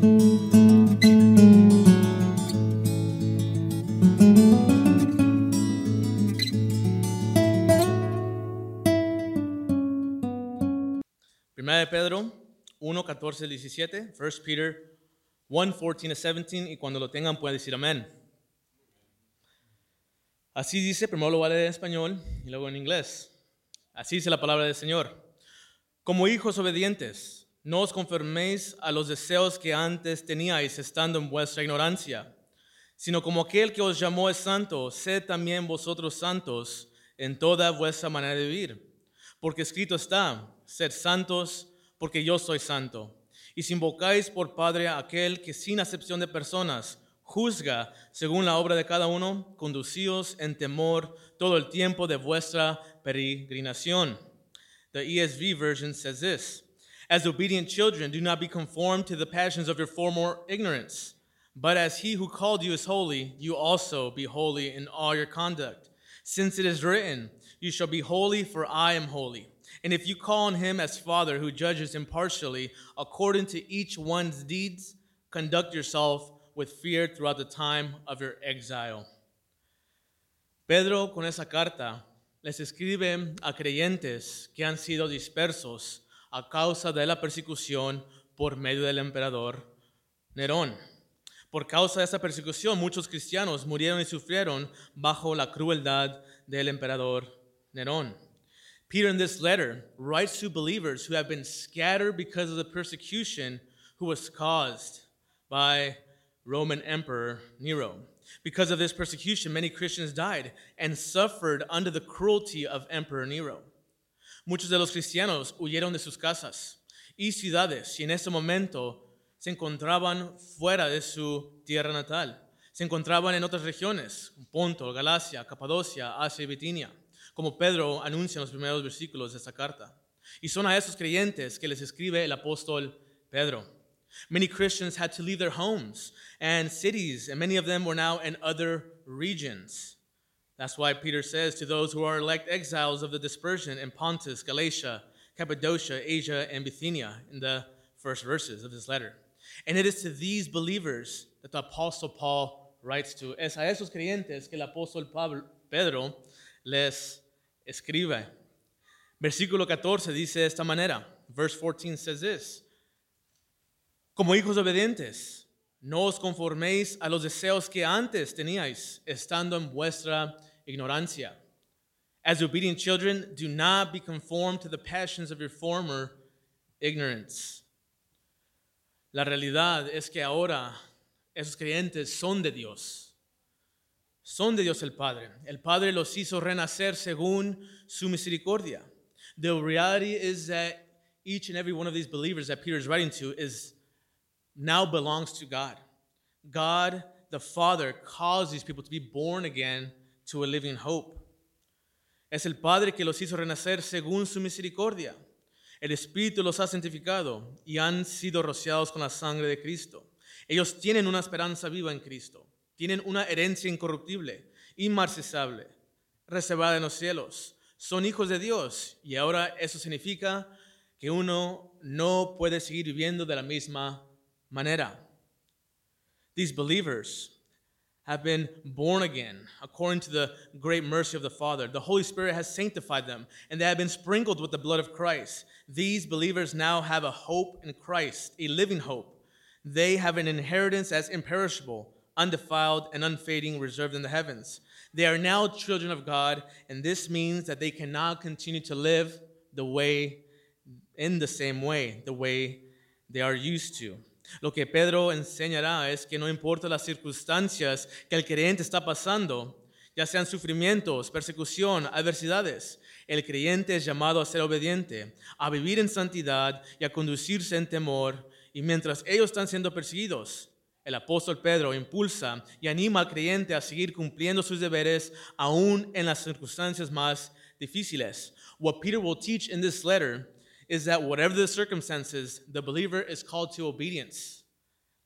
Primera de Pedro 1, 14, 17, 1 Peter 1, 14 a 17, y cuando lo tengan pueden decir amén. Así dice, primero lo voy a leer en español y luego en inglés. Así dice la palabra del Señor. Como hijos obedientes, no os conforméis a los deseos que antes teníais estando en vuestra ignorancia, sino como aquel que os llamó es santo, sed también vosotros santos en toda vuestra manera de vivir. Porque escrito está, sed santos, porque yo soy santo. Y si invocáis por Padre a aquel que sin acepción de personas juzga según la obra de cada uno, conducíos en temor todo el tiempo de vuestra peregrinación. The ESV version says this As obedient children, do not be conformed to the passions of your former ignorance, but as he who called you is holy, you also be holy in all your conduct. Since it is written, You shall be holy, for I am holy. And if you call on him as Father who judges impartially according to each one's deeds, conduct yourself with fear throughout the time of your exile. Pedro con esa carta les escribe a creyentes que han sido dispersos a causa de la persecución por medio del emperador Nerón. Por causa de esa persecución, muchos cristianos murieron y sufrieron bajo la crueldad del emperador Nerón. Peter, in this letter, writes to believers who have been scattered because of the persecution who was caused by Roman Emperor Nero. Because of this persecution, many Christians died and suffered under the cruelty of Emperor Nero. Muchos de los cristianos huyeron de sus casas y ciudades y en ese momento se encontraban fuera de su tierra natal. Se encontraban en otras regiones, Ponto, Galacia, Capadocia, Asia y Bitinia, como Pedro anuncia en los primeros versículos de esta carta. Y son a esos creyentes que les escribe el apóstol Pedro. Many Christians had to leave their homes and cities, and many of them were now in other regions. That's why Peter says to those who are elect exiles of the dispersion in Pontus, Galatia, Cappadocia, Asia, and Bithynia in the first verses of this letter. And it is to these believers that the Apostle Paul writes to. Es a esos creyentes que el apóstol Pablo, Pedro les escribe. Versículo 14 dice de esta manera. Verse 14 says this. Como hijos obedientes, no os conforméis a los deseos que antes teníais, estando en vuestra ignorancia. As obedient children, do not be conformed to the passions of your former ignorance. La realidad es que ahora esos creyentes son de Dios. Son de Dios el Padre. El Padre los hizo renacer según su misericordia. The reality is that each and every one of these believers that Peter is writing to is now belongs to God. God, the Father, caused these people to be born again to a living hope. Es el Padre que los hizo renacer según su misericordia. El Espíritu los ha santificado y han sido rociados con la sangre de Cristo. Ellos tienen una esperanza viva en Cristo. Tienen una herencia incorruptible, inmarcesable, reservada en los cielos. Son hijos de Dios y ahora eso significa que uno no puede seguir viviendo de la misma manera. These believers have been born again according to the great mercy of the Father. The Holy Spirit has sanctified them, and they have been sprinkled with the blood of Christ. These believers now have a hope in Christ, a living hope. They have an inheritance as imperishable, undefiled, and unfading, reserved in the heavens. They are now children of God, and this means that they cannot continue to live the way, in the same way, the way they are used to. Lo que Pedro enseñará es que no importa las circunstancias que el creyente está pasando, ya sean sufrimientos, persecución, adversidades, el creyente es llamado a ser obediente, a vivir en santidad y a conducirse en temor. Y mientras ellos están siendo perseguidos, el apóstol Pedro impulsa y anima al creyente a seguir cumpliendo sus deberes aún en las circunstancias más difíciles. What Peter will teach in this letter is that whatever the circumstances, the believer is called to obedience,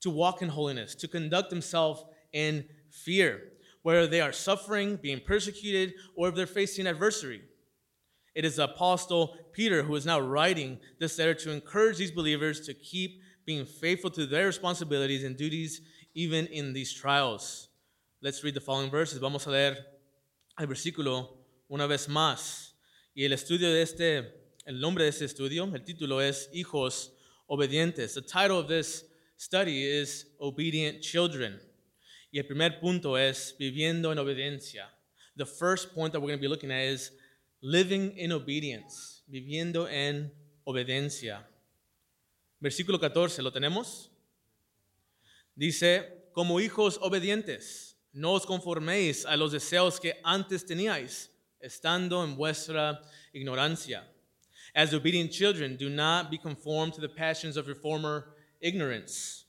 to walk in holiness, to conduct himself in fear, whether they are suffering, being persecuted, or if they're facing adversity. It is the apostle Peter who is now writing this letter to encourage these believers to keep being faithful to their responsibilities and duties even in these trials. Let's read the following verses. Vamos a leer el versículo una vez más. Y el estudio de este, el nombre de este estudio, el título es Hijos Obedientes. The title of this study is Obedient Children. Y el primer punto es viviendo en obediencia. The first point that we're going to be looking at is living in obedience, viviendo en obediencia. Versículo 14, ¿lo tenemos? Dice, como hijos obedientes, no os conforméis a los deseos que antes teníais, estando en vuestra ignorancia. As obedient children, do not be conformed to the passions of your former ignorance.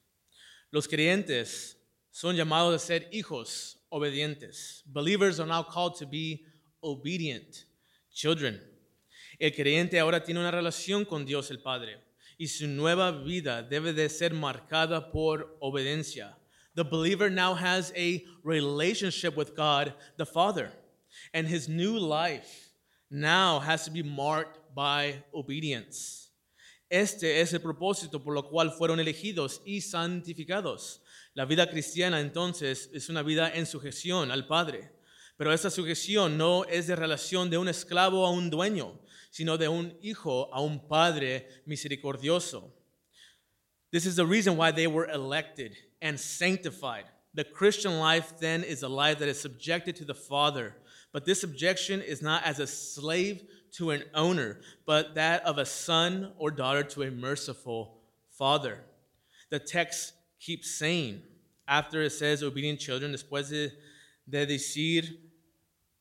Los creyentes son llamados a ser hijos obedientes. Believers are now called to be obedient children. El creyente ahora tiene una relación con Dios el Padre y su nueva vida debe de ser marcada por obediencia. The believer now has a relationship with God the Father, and his new life now has to be marked by obedience. Este es el propósito por lo cual fueron elegidos y santificados. La vida cristiana entonces es una vida en sujeción al Padre, pero esa sujeción no es de relación de un esclavo a un dueño, sino de un hijo a un padre misericordioso. This is the reason why they were elected and sanctified. The Christian life then is a life that is subjected to the Father, but this subjection is not as a slave to an owner, but that of a son or daughter to a merciful father. The text keeps saying, after it says obedient children, después de, de decir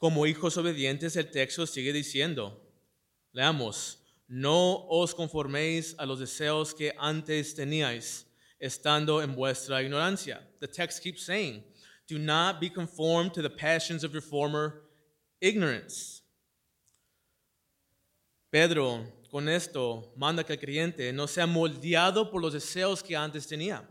como hijos obedientes, el texto sigue diciendo, leamos, no os conforméis a los deseos que antes teníais, estando en vuestra ignorancia. The text keeps saying, do not be conformed to the passions of your former ignorance. Pedro, con esto, manda que el creyente no sea moldeado por los deseos que antes tenía.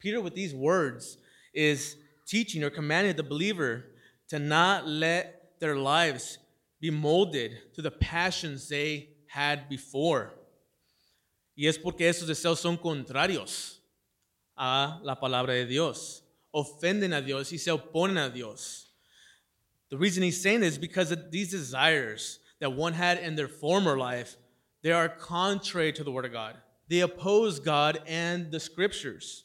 Peter, with these words, is teaching or commanding the believer to not let their lives be molded to the passions they had before. Y es porque esos deseos son contrarios a la palabra de Dios. Ofenden a Dios y se oponen a Dios. The reason he's saying this is because these desires that one had in their former life, they are contrary to the Word of God. They oppose God and the Scriptures.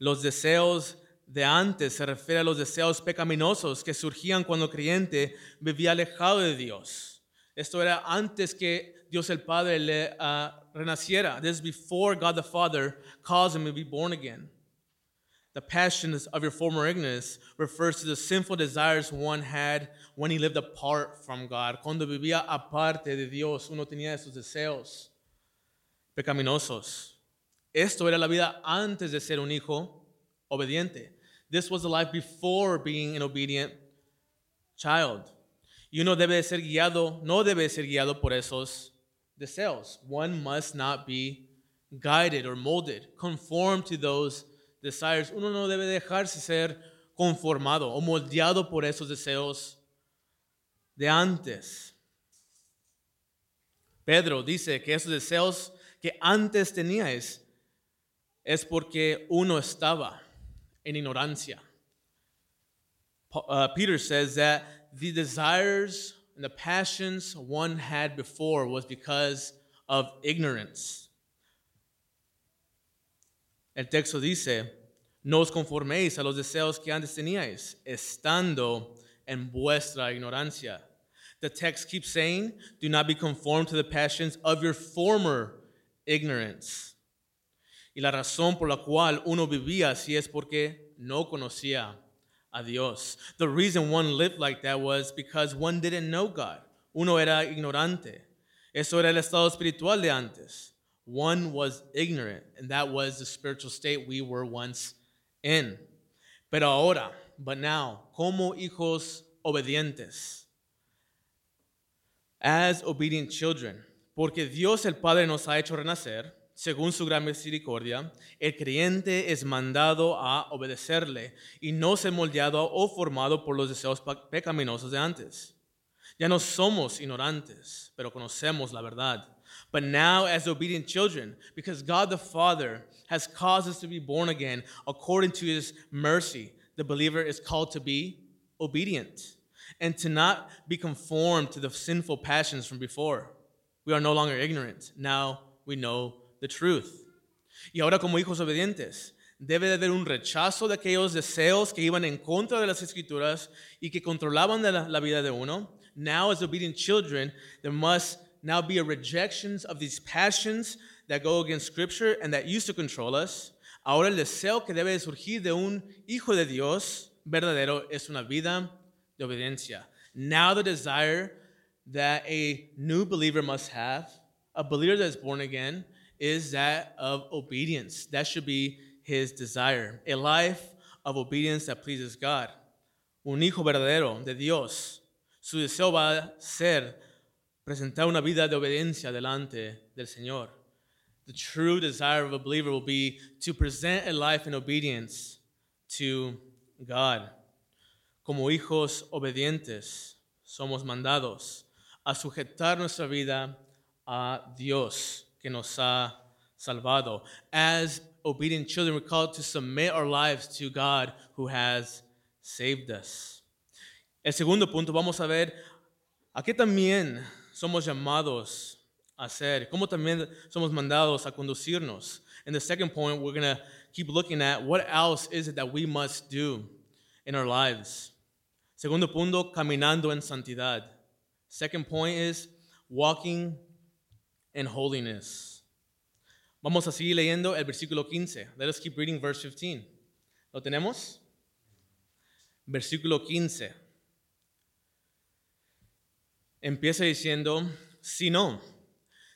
Los deseos de antes se refiere a los deseos pecaminosos que surgían cuando el creyente vivía alejado de Dios. Esto era antes que Dios el Padre le uh, renaciera. This is before God the Father caused him to be born again. The passions of your former ignorance refers to the sinful desires one had when he lived apart from God. Cuando vivía aparte de Dios, uno tenía esos deseos pecaminosos. Esto era la vida antes de ser un hijo obediente. This was the life before being an obedient child. Y uno debe ser guiado, no debe ser guiado por esos deseos. One must not be guided or molded, conformed to those desires. Uno no debe dejarse ser conformado o moldeado por esos deseos de antes. Pedro dice que esos deseos que antes teníais es porque uno estaba en ignorancia. Uh, Peter says that the desires and the passions one had before was because of ignorance. El texto dice, no os conforméis a los deseos que antes teníais, estando en vuestra ignorancia. The text keeps saying, do not be conformed to the passions of your former ignorance. Y la razón por la cual uno vivía así es porque no conocía a Dios. The reason one lived like that was because one didn't know God. Uno era ignorante. Eso era el estado espiritual de antes. One was ignorant, and that was the spiritual state we were once in. Pero ahora, but now, como hijos obedientes, as obedient children, porque Dios el Padre nos ha hecho renacer, según su gran misericordia, el creyente es mandado a obedecerle y no ser moldeado o formado por los deseos pecaminosos de antes. Ya no somos ignorantes, pero conocemos la verdad. But now, as obedient children, because God the Father has caused us to be born again according to his mercy, the believer is called to be obedient and to not be conformed to the sinful passions from before. We are no longer ignorant. Now we know the truth. Y ahora, como hijos obedientes, debe de haber un rechazo de aquellos deseos que iban en contra de las escrituras y que controlaban la, la vida de uno. Now, as obedient children, there must now be a rejection of these passions that go against Scripture and that used to control us. Ahora el deseo que debe surgir de un hijo de Dios verdadero es una vida de obediencia. Now the desire that a new believer must have, a believer that is born again, is that of obedience. That should be his desire. A life of obedience that pleases God. Un hijo verdadero de Dios. Su deseo va a ser presentar una vida de obediencia delante del Señor. The true desire of a believer will be to present a life in obedience to God. Como hijos obedientes, somos mandados a sujetar nuestra vida a Dios que nos ha salvado. As obedient children, we're called to submit our lives to God who has saved us. El segundo punto, vamos a ver a qué también somos llamados a hacer, cómo también somos mandados a conducirnos. And the second point, we're going to keep looking at what else is it that we must do in our lives. Segundo punto, caminando en santidad. Second point is walking in holiness. Vamos a seguir leyendo el versículo 15. Let us keep reading verse 15. ¿Lo tenemos? Versículo 15. Empieza diciendo, si no,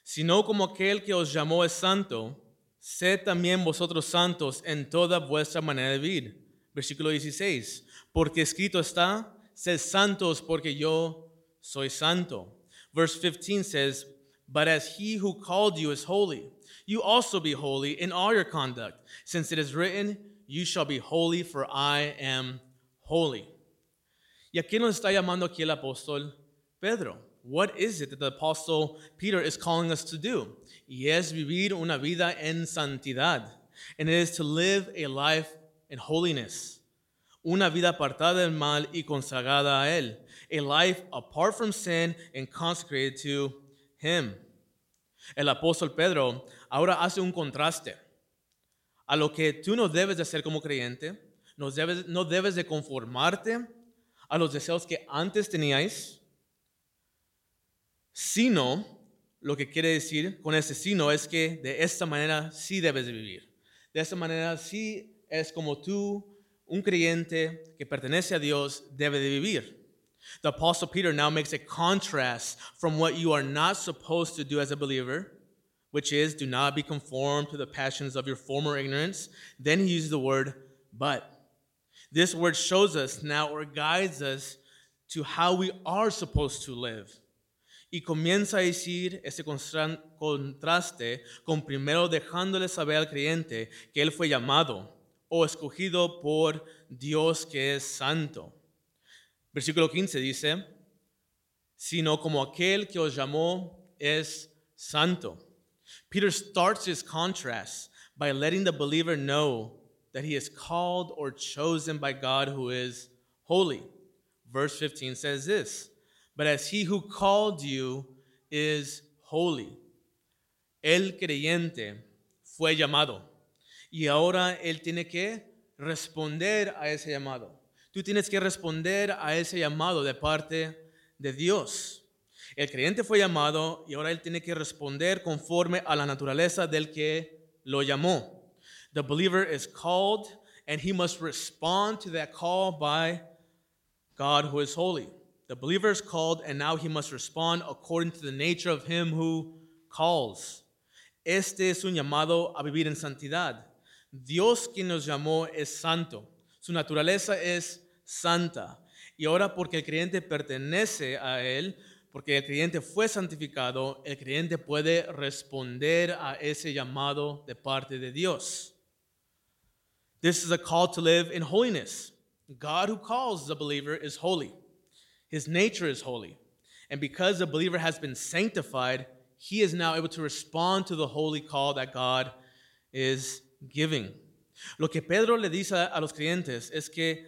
si no como aquel que os llamó es santo, sed también vosotros santos en toda vuestra manera de vivir. Versículo 16, porque escrito está, sed santos porque yo soy santo. Verse 15 says, But as he who called you is holy, you also be holy in all your conduct, since it is written, You shall be holy, for I am holy. ¿Y a quién nos está llamando aquí el apóstol Pedro? What is it that the apostle Peter is calling us to do? Y es vivir una vida en santidad. And it is to live a life in holiness. Una vida apartada del mal y consagrada a Él. A life apart from sin and consecrated to Him. El apóstol Pedro ahora hace un contraste a lo que tú no debes de hacer como creyente, no debes, no debes de conformarte a los deseos que antes teníais, sino lo que quiere decir con ese sino es que de esta manera sí debes de vivir. De esta manera sí es como tú, un creyente que pertenece a Dios, debe de vivir. The Apostle Peter now makes a contrast from what you are not supposed to do as a believer, which is do not be conformed to the passions of your former ignorance. Then he uses the word but. This word shows us now or guides us to how we are supposed to live. Y comienza a decir ese contraste con primero dejándole saber al creyente que él fue llamado o escogido por Dios que es santo. Versículo 15 dice, sino como aquel que os llamó es santo. Peter starts his contrast by letting the believer know that he is called or chosen by God who is holy. Verse 15 says this But as he who called you is holy, el creyente fue llamado. Y ahora él tiene que responder a ese llamado. Tú tienes que responder a ese llamado de parte de Dios. El creyente fue llamado y ahora él tiene que responder conforme a la naturaleza del que lo llamó. The believer is called and he must respond to that call by God who is holy. The believer is called and now he must respond according to the nature of him who calls. Este es un llamado a vivir en santidad. Dios quien nos llamó es santo. Su naturaleza es santa. Y ahora porque el creyente pertenece a Él, porque el creyente fue santificado, el creyente puede responder a ese llamado de parte de Dios. This is a call to live in holiness. God who calls the believer is holy. His nature is holy. And because the believer has been sanctified, he is now able to respond to the holy call that God is giving. Lo que Pedro le dice a los creyentes es que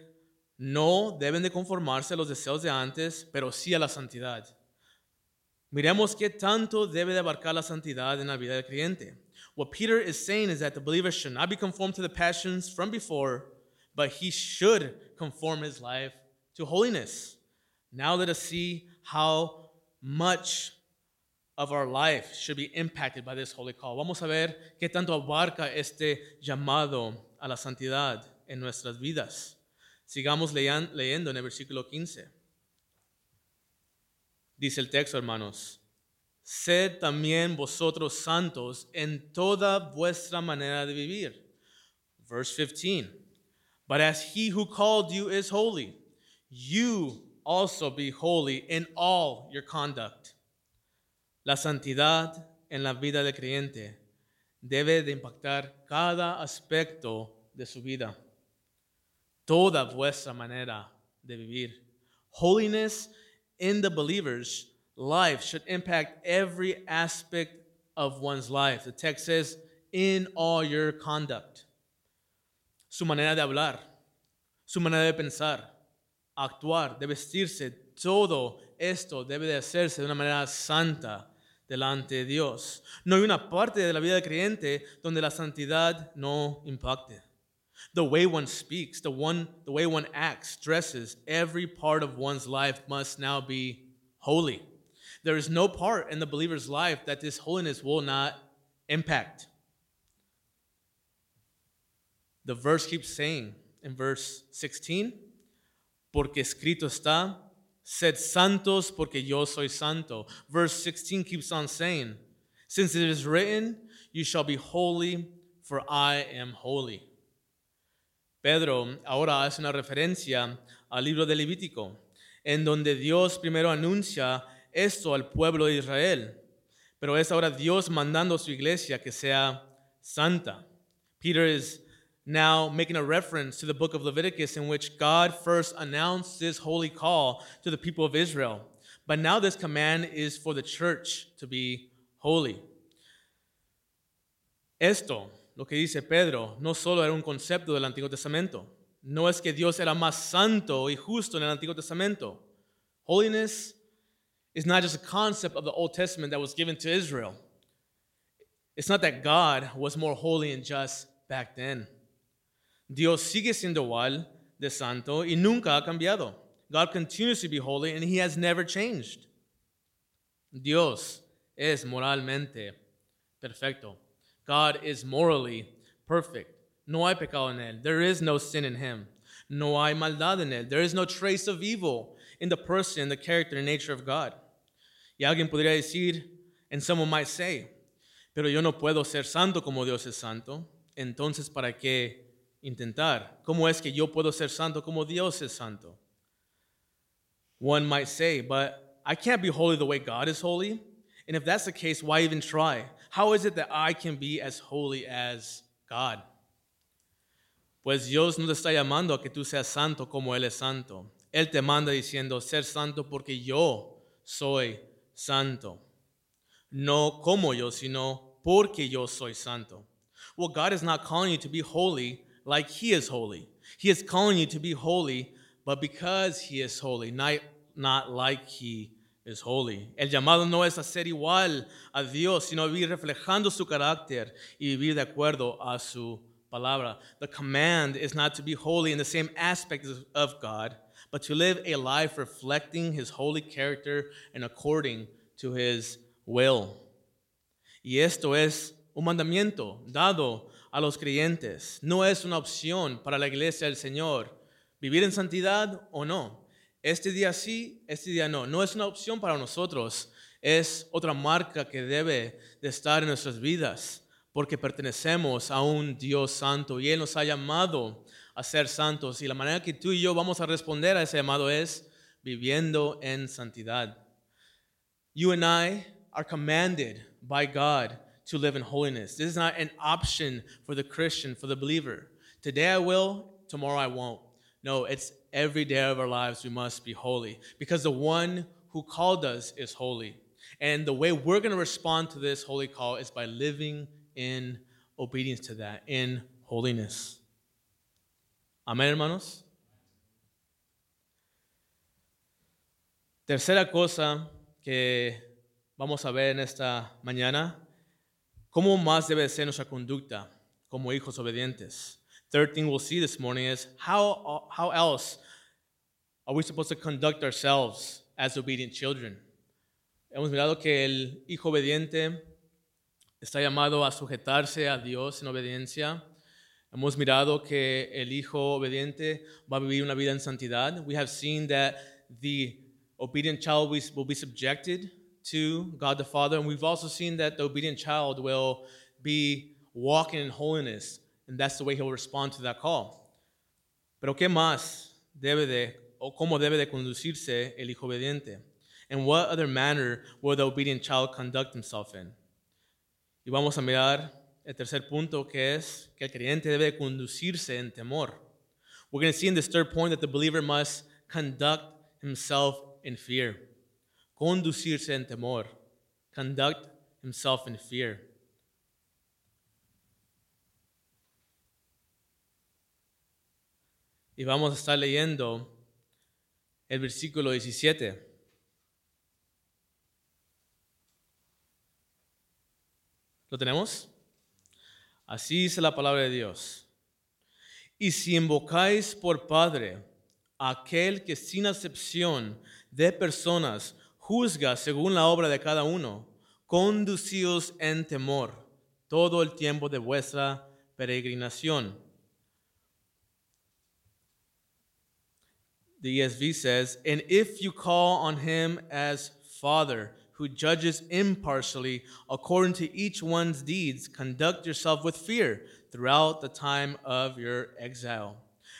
no deben de conformarse a los deseos de antes, pero sí a la santidad. Miremos qué tanto debe de abarcar la santidad en la vida del creyente. What Peter is saying is that the believer should not be conformed to the passions from before, but he should conform his life to holiness. Now let us see how much of our life should be impacted by this holy call. Vamos a ver qué tanto abarca este llamado a la santidad en nuestras vidas. Sigamos leyendo en el versículo 15. Dice el texto, hermanos, sed también vosotros santos en toda vuestra manera de vivir. Verse 15. But as he who called you is holy, you also be holy in all your conduct. La santidad en la vida del creyente debe de impactar cada aspecto de su vida, toda vuestra manera de vivir. Holiness in the believer's life should impact every aspect of one's life. The text says, in all your conduct. Su manera de hablar, su manera de pensar, actuar, de vestirse, todo esto debe de hacerse de una manera santa delante de Dios. No hay una parte de la vida del creyente donde la santidad no impacte. The way one speaks, the, one, the way one acts, dresses, every part of one's life must now be holy. There is no part in the believer's life that this holiness will not impact. The verse keeps saying in verse 16, porque escrito está, sed santos porque yo soy santo. Verse 16 keeps on saying, since it is written, you shall be holy, for I am holy. Pedro ahora hace una referencia al libro de Levítico, en donde Dios primero anuncia esto al pueblo de Israel, pero es ahora Dios mandando a su iglesia que sea santa. Peter is now making a reference to the book of Leviticus in which God first announced this holy call to the people of Israel. But now this command is for the church to be holy. Esto lo que dice Pedro no solo era un concepto del Antiguo Testamento. No es que Dios era más santo y justo en el Antiguo Testamento. Holiness is not just a concept of the Old Testament that was given to Israel. It's not that God was more holy and just back then. Dios sigue siendo igual de santo y nunca ha cambiado. God continues to be holy and he has never changed. Dios es moralmente perfecto. God is morally perfect. No hay pecado en él. There is no sin in him. No hay maldad en él. There is no trace of evil in the person, the character, and nature of God. Y alguien podría decir, and someone might say, pero yo no puedo ser santo como Dios es santo. Entonces, ¿para qué intentar? ¿Cómo es que yo puedo ser santo como Dios es santo? One might say, but I can't be holy the way God is holy. And if that's the case, why even try? How is it that I can be as holy as God? Pues Dios no te está llamando a que tú seas santo como Él es santo. Él te manda diciendo, ser santo porque yo soy santo. No como yo, sino porque yo soy santo. Well, God is not calling you to be holy like He is holy. He is calling you to be holy, but because He is holy, not, not like He es holy. El llamado no es a ser igual a Dios, sino vivir reflejando su carácter y vivir de acuerdo a su palabra. The command is not to be holy in the same aspects of God, but to live a life reflecting his holy character and according to his will. Y esto es un mandamiento dado a los creyentes. No es una opción para la iglesia del Señor vivir en santidad o no. Este día sí, este día no. No es una opción para nosotros, es otra marca que debe de estar en nuestras vidas, porque pertenecemos a un Dios santo y Él nos ha llamado a ser santos. Y la manera que tú y yo vamos a responder a ese llamado es viviendo en santidad. You and I are commanded by God to live in holiness. This is not an option for the Christian, for the believer. Today I will, tomorrow I won't. No, it's every day of our lives we must be holy because the one who called us is holy. And the way we're going to respond to this holy call is by living in obedience to that, in holiness. Amén, hermanos. Tercera cosa que vamos a ver en esta mañana, cómo más debe ser nuestra conducta como hijos obedientes. Third thing we'll see this morning is how, how else are we supposed to conduct ourselves as obedient children? Hemos mirado que el hijo obediente está llamado a sujetarse a Dios en obediencia. Hemos mirado que el hijo obediente va a vivir una vida en santidad. We have seen that the obedient child will be subjected to God the Father, and we've also seen that the obedient child will be walking in holiness, and that's the way he'll respond to that call. Pero ¿qué más debe de, o cómo debe de conducirse el hijo obediente? And what other manner will the obedient child conduct himself in? Y vamos a mirar el tercer punto que es que el creyente debe de conducirse en temor. We're going to see in this third point that the believer must conduct himself in fear. Conducirse en temor. Conduct himself in fear. Y vamos a estar leyendo el versículo 17. ¿Lo tenemos? Así dice la palabra de Dios. Y si invocáis por Padre aquel que sin acepción de personas juzga según la obra de cada uno, conducíos en temor todo el tiempo de vuestra peregrinación. The ESV says, And if you call on him as Father, who judges impartially according to each one's deeds, conduct yourself with fear throughout the time of your exile.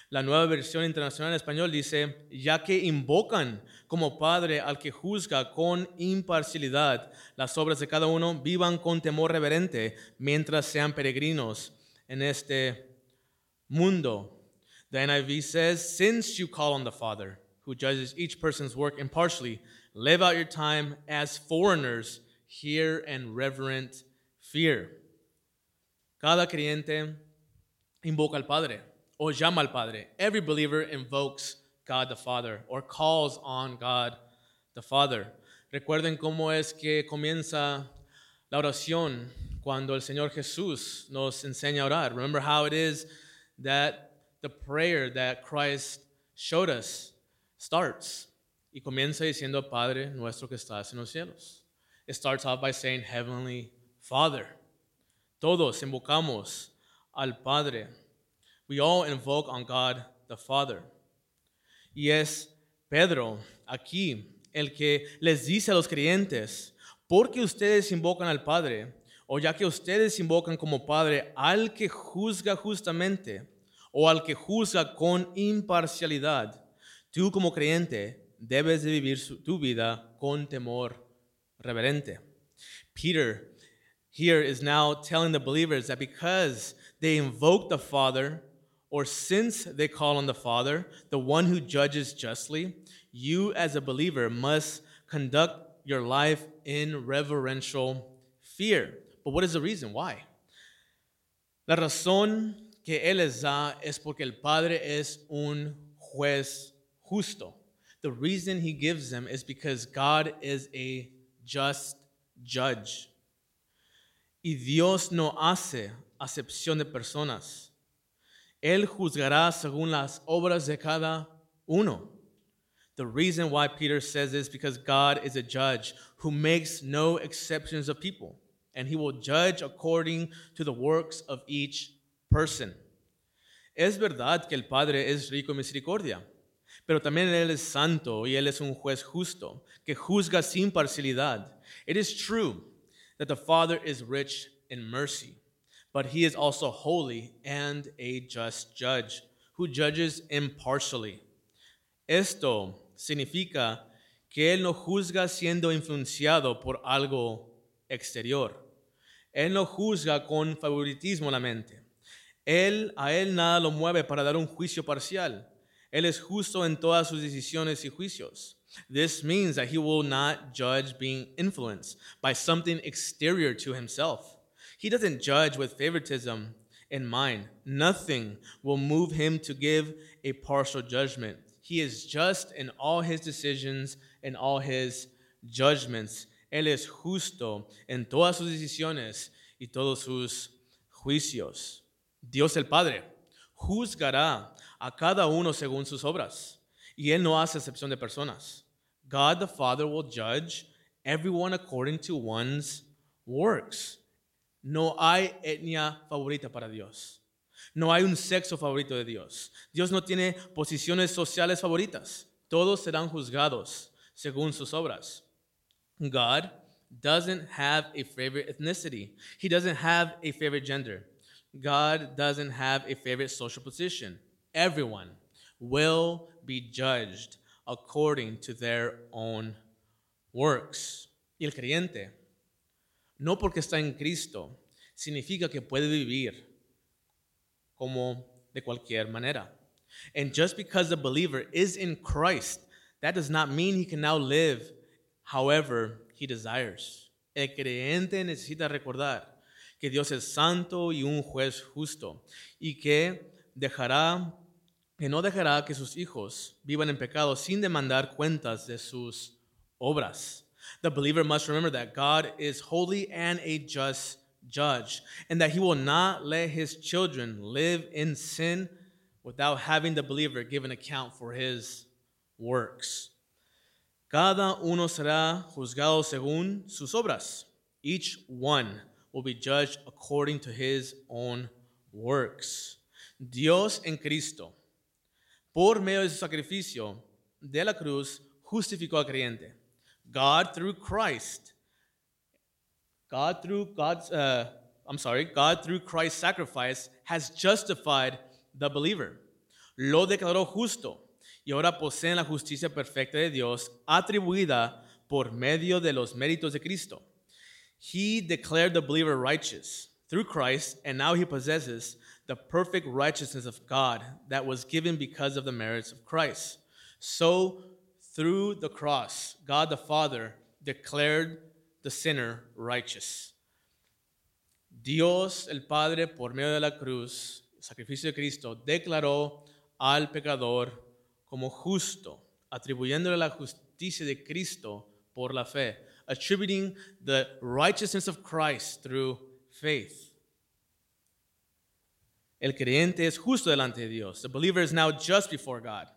La nueva versión internacional en español dice, ya que invocan como Padre al que juzga con imparcialidad las obras de cada uno, vivan con temor reverente mientras sean peregrinos en este mundo. The NIV says, since you call on the Father, who judges each person's work impartially, Live out your time as foreigners here in reverent fear. Cada creyente invoca al Padre o llama al Padre. Every believer invokes God the Father or calls on God the Father. Recuerden cómo es que comienza la oración cuando el Señor Jesús nos enseña a orar. Remember how it is that the prayer that Christ showed us starts. Y comienza diciendo, Padre nuestro que estás en los cielos. It starts off by saying, Heavenly Father. Todos invocamos al Padre. We all invoke on God the Father. Y es Pedro aquí el que les dice a los creyentes, porque ustedes invocan al Padre, o ya que ustedes invocan como Padre al que juzga justamente, o al que juzga con imparcialidad, tú como creyente debes de vivir tu vida con temor reverente. Peter here is now telling the believers that because they invoke the Father, or since they call on the Father, the one who judges justly, you as a believer must conduct your life in reverential fear. But what is the reason? Why? La razón que Él les da es porque el Padre es un juez justo. The reason he gives them is because God is a just judge. Y Dios no hace acepción de personas. Él juzgará según las obras de cada uno. The reason why Peter says this is because God is a judge who makes no exceptions of people, and he will judge according to the works of each person. Es verdad que el Padre es rico en misericordia. Pero también Él es santo y Él es un juez justo, que juzga sin parcialidad. It is true that the Father is rich in mercy, but He is also holy and a just judge, who judges impartially. Esto significa que Él no juzga siendo influenciado por algo exterior. Él no juzga con favoritismo la mente. Él, a Él nada lo mueve para dar un juicio parcial. Él es justo en todas sus decisiones y juicios. This means that he will not judge being influenced by something exterior to himself. He doesn't judge with favoritism in mind. Nothing will move him to give a partial judgment. He is just in all his decisions and all his judgments. Él es justo en todas sus decisiones y todos sus juicios. Dios el Padre juzgará a cada uno según sus obras, y Él no hace excepción de personas. God the Father will judge everyone according to one's works. No hay etnia favorita para Dios. No hay un sexo favorito de Dios. Dios no tiene posiciones sociales favoritas. Todos serán juzgados según sus obras. God doesn't have a favorite ethnicity. He doesn't have a favorite gender. God doesn't have a favorite social position. Everyone will be judged according to their own works. El creyente, no porque está en Cristo, significa que puede vivir como de cualquier manera. And just because the believer is in Christ, that does not mean he can now live however he desires. El creyente necesita recordar que Dios es santo y un juez justo y que dejará que no dejará que sus hijos vivan en pecado sin demandar cuentas de sus obras. The believer must remember that God is holy and a just judge, and that he will not let his children live in sin without having the believer give an account for his works. Cada uno será juzgado según sus obras. Each one will be judged according to his own works. Dios en Cristo, por medio de su sacrificio de la cruz, justificó al creyente. God through Christ, God through God's, uh, I'm sorry, God through Christ's sacrifice has justified the believer. Lo declaró justo y ahora poseen la justicia perfecta de Dios atribuida por medio de los méritos de Cristo. He declared the believer righteous through Christ, and now he possesses the perfect righteousness of God that was given because of the merits of Christ. So, through the cross, God the Father declared the sinner righteous. Dios el Padre, por medio de la cruz, sacrificio de Cristo, declaró al pecador como justo, atribuyéndole la justicia de Cristo por la fe, attributing the righteousness of Christ through faith. El creyente es justo delante de Dios. The believer is now just before God.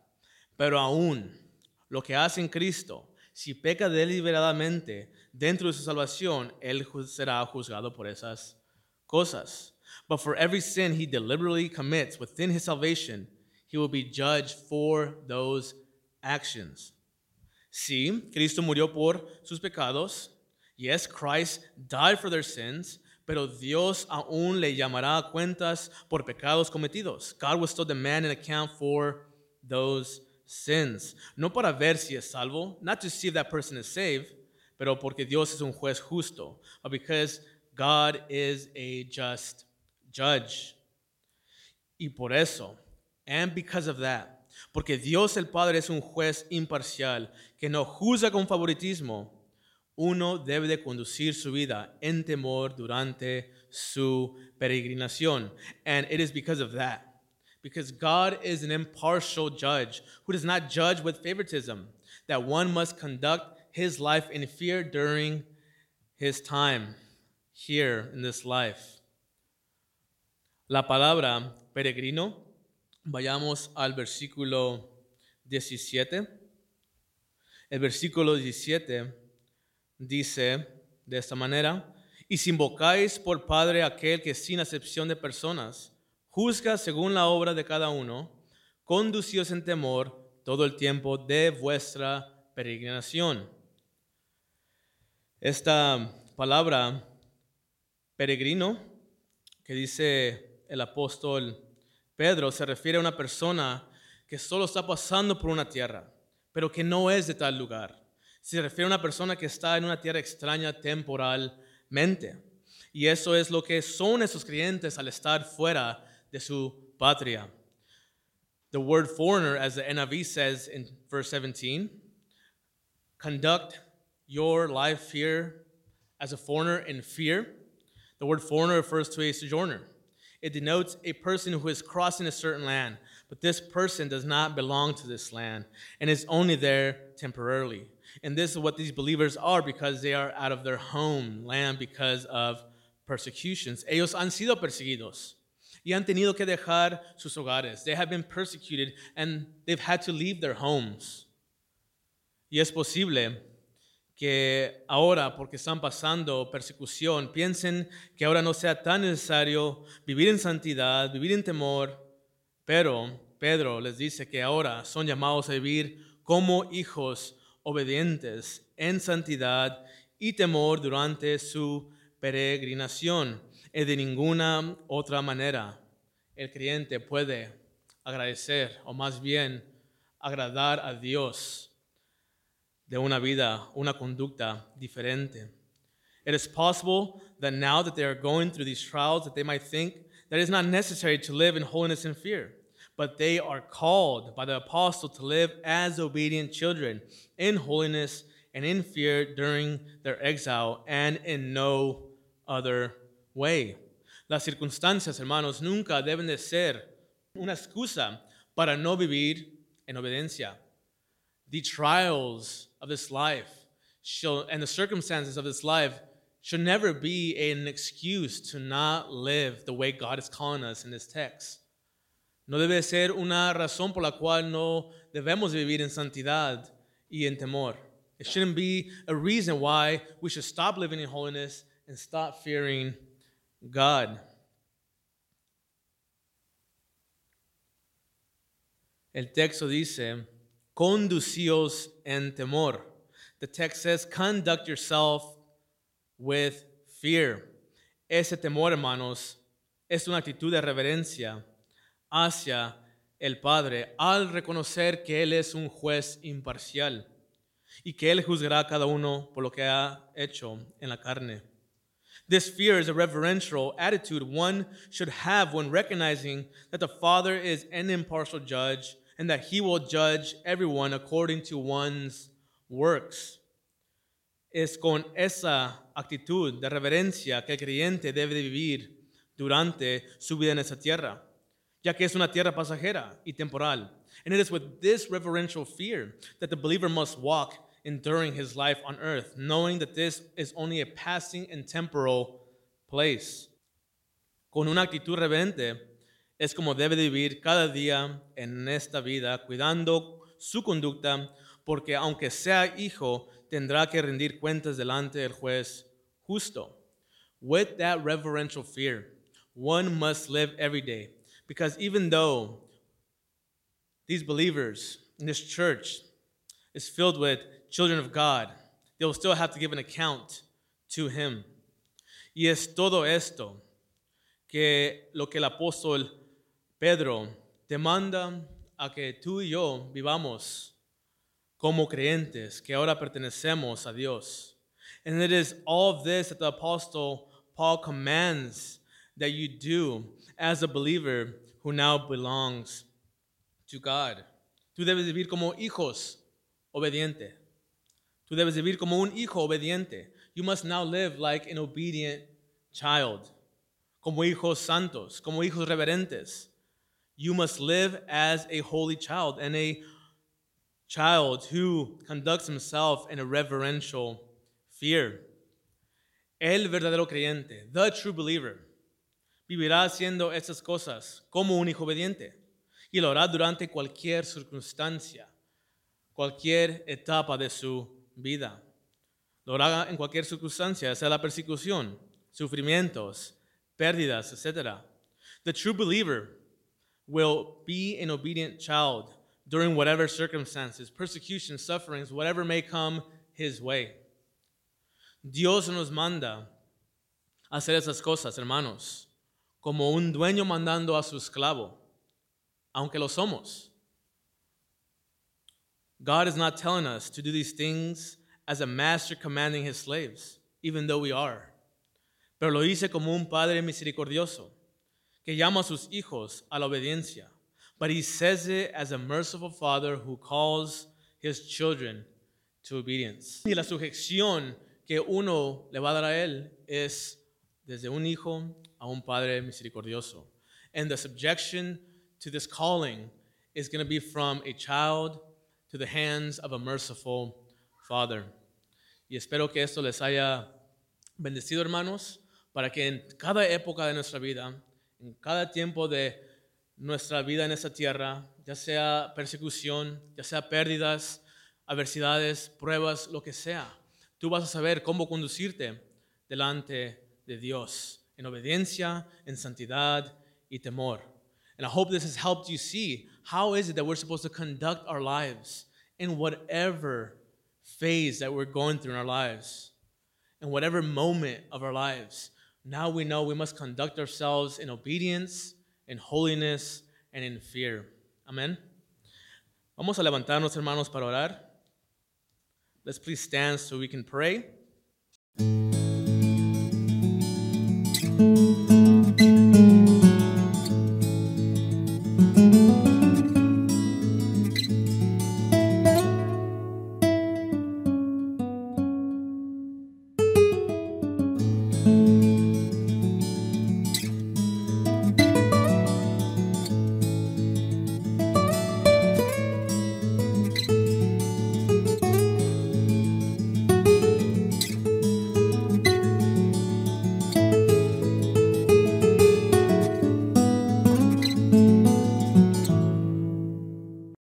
Pero aún lo que hace en Cristo, si peca deliberadamente dentro de su salvación, él será juzgado por esas cosas. But for every sin he deliberately commits within his salvation, he will be judged for those actions. Sí, Cristo murió por sus pecados. Yes, Christ died for their sins. Pero Dios aún le llamará a cuentas por pecados cometidos. God will still demand an account for those sins. No para ver si es salvo, not to see if that person is saved, pero porque Dios es un juez justo, but because God is a just judge. Y por eso, and because of that, porque Dios el Padre es un juez imparcial que no juzga con favoritismo, uno debe de conducir su vida en temor durante su peregrinación. And it is because of that. Because God is an impartial judge who does not judge with favoritism, that one must conduct his life in fear during his time here in this life. La palabra peregrino, vayamos al versículo 17. El versículo 17 dice de esta manera, y si invocáis por Padre aquel que sin acepción de personas juzga según la obra de cada uno, conducíos en temor todo el tiempo de vuestra peregrinación. Esta palabra peregrino que dice el apóstol Pedro se refiere a una persona que solo está pasando por una tierra, pero que no es de tal lugar. Se refiere a una persona que está en una tierra extraña temporalmente. Y eso es lo que son esos creyentes al estar fuera de su patria. The word foreigner, as the NIV says in verse 17, conduct your life here as a foreigner in fear. The word foreigner refers to a sojourner. It denotes a person who is crossing a certain land, but this person does not belong to this land and is only there temporarily. And this is what these believers are because they are out of their home land because of persecutions. Ellos han sido perseguidos y han tenido que dejar sus hogares. They have been persecuted and they've had to leave their homes. Y es posible que ahora, porque están pasando persecución, piensen que ahora no sea tan necesario vivir en santidad, vivir en temor, pero Pedro les dice que ahora son llamados a vivir como hijos obedientes en santidad y temor durante su peregrinación. Y de ninguna otra manera el creyente puede agradecer o más bien agradar a Dios de una vida, una conducta diferente. It is possible that now that they are going through these trials, that they might think that it's not necessary to live in holiness and fear, but they are called by the apostle to live as obedient children in holiness and in fear during their exile and in no other way. Las circunstancias, hermanos, nunca deben de ser una excusa para no vivir en obediencia. The trials of this life shall, and the circumstances of this life should never be an excuse to not live the way God is calling us in this text. No debe ser una razón por la cual no debemos vivir en santidad y en temor. It shouldn't be a reason why we should stop living in holiness and stop fearing God. El texto dice, conducíos en temor. The text says, conduct yourself with fear. Ese temor, hermanos, es una actitud de reverencia hacia el Padre al reconocer que Él es un juez imparcial y que Él juzgará a cada uno por lo que ha hecho en la carne. This fear is a reverential attitude one should have when recognizing that the Father is an impartial judge and that he will judge everyone according to one's works. Es con esa actitud de reverencia que el creyente debe de vivir durante su vida en esa tierra, ya que es una tierra pasajera y temporal. And it is with this reverential fear that the believer must walk enduring his life on earth, knowing that this is only a passing and temporal place. Con una actitud reverente, es como debe vivir cada día en esta vida, cuidando su conducta, porque aunque sea hijo, tendrá que rendir cuentas delante del juez justo. With that reverential fear, one must live every day, because even though these believers in this church is filled with children of God, they will still have to give an account to him. Y es todo esto que lo que el apóstol Pedro te manda a que tú y yo vivamos como creyentes que ahora pertenecemos a Dios. And it is all of this that the apostle Paul commands that you do as a believer who now belongs to God. Tú debes vivir como hijos obediente. Tú debes vivir como un hijo obediente. You must now live like an obedient child. Como hijos santos, como hijos reverentes. You must live as a holy child and a child who conducts himself in a reverential fear. El verdadero creyente, the true believer, vivirá haciendo estas cosas como un hijo obediente y lo hará durante cualquier circunstancia, cualquier etapa de su vida. Lo hará en cualquier circunstancia, sea la persecución, sufrimientos, pérdidas, etc. The true believer will be an obedient child during whatever circumstances, persecution, sufferings, whatever may come his way. Dios nos manda hacer esas cosas, hermanos, como un dueño mandando a su esclavo, aunque lo somos. God is not telling us to do these things as a master commanding his slaves, even though we are. Pero lo dice como un padre misericordioso que llama a sus hijos a la obediencia, but he says it as a merciful father who calls his children to obedience. Y la sujeción que uno le va a dar a él es desde un hijo a un padre misericordioso. And the subjection to this calling is going to be from a child to the hands of a merciful father. Y espero que esto les haya bendecido, hermanos, para que en cada época de nuestra vida, en cada tiempo de nuestra vida en esta tierra, ya sea persecución, ya sea pérdidas, adversidades, pruebas, lo que sea, tú vas a saber cómo conducirte delante de Dios, en obediencia, en santidad y temor. And I hope this has helped you see how is it that we're supposed to conduct our lives in whatever phase that we're going through in our lives, in whatever moment of our lives. Now we know we must conduct ourselves in obedience, in holiness, and in fear. Amen. Vamos a levantarnos, hermanos, para orar. Let's please stand so we can pray.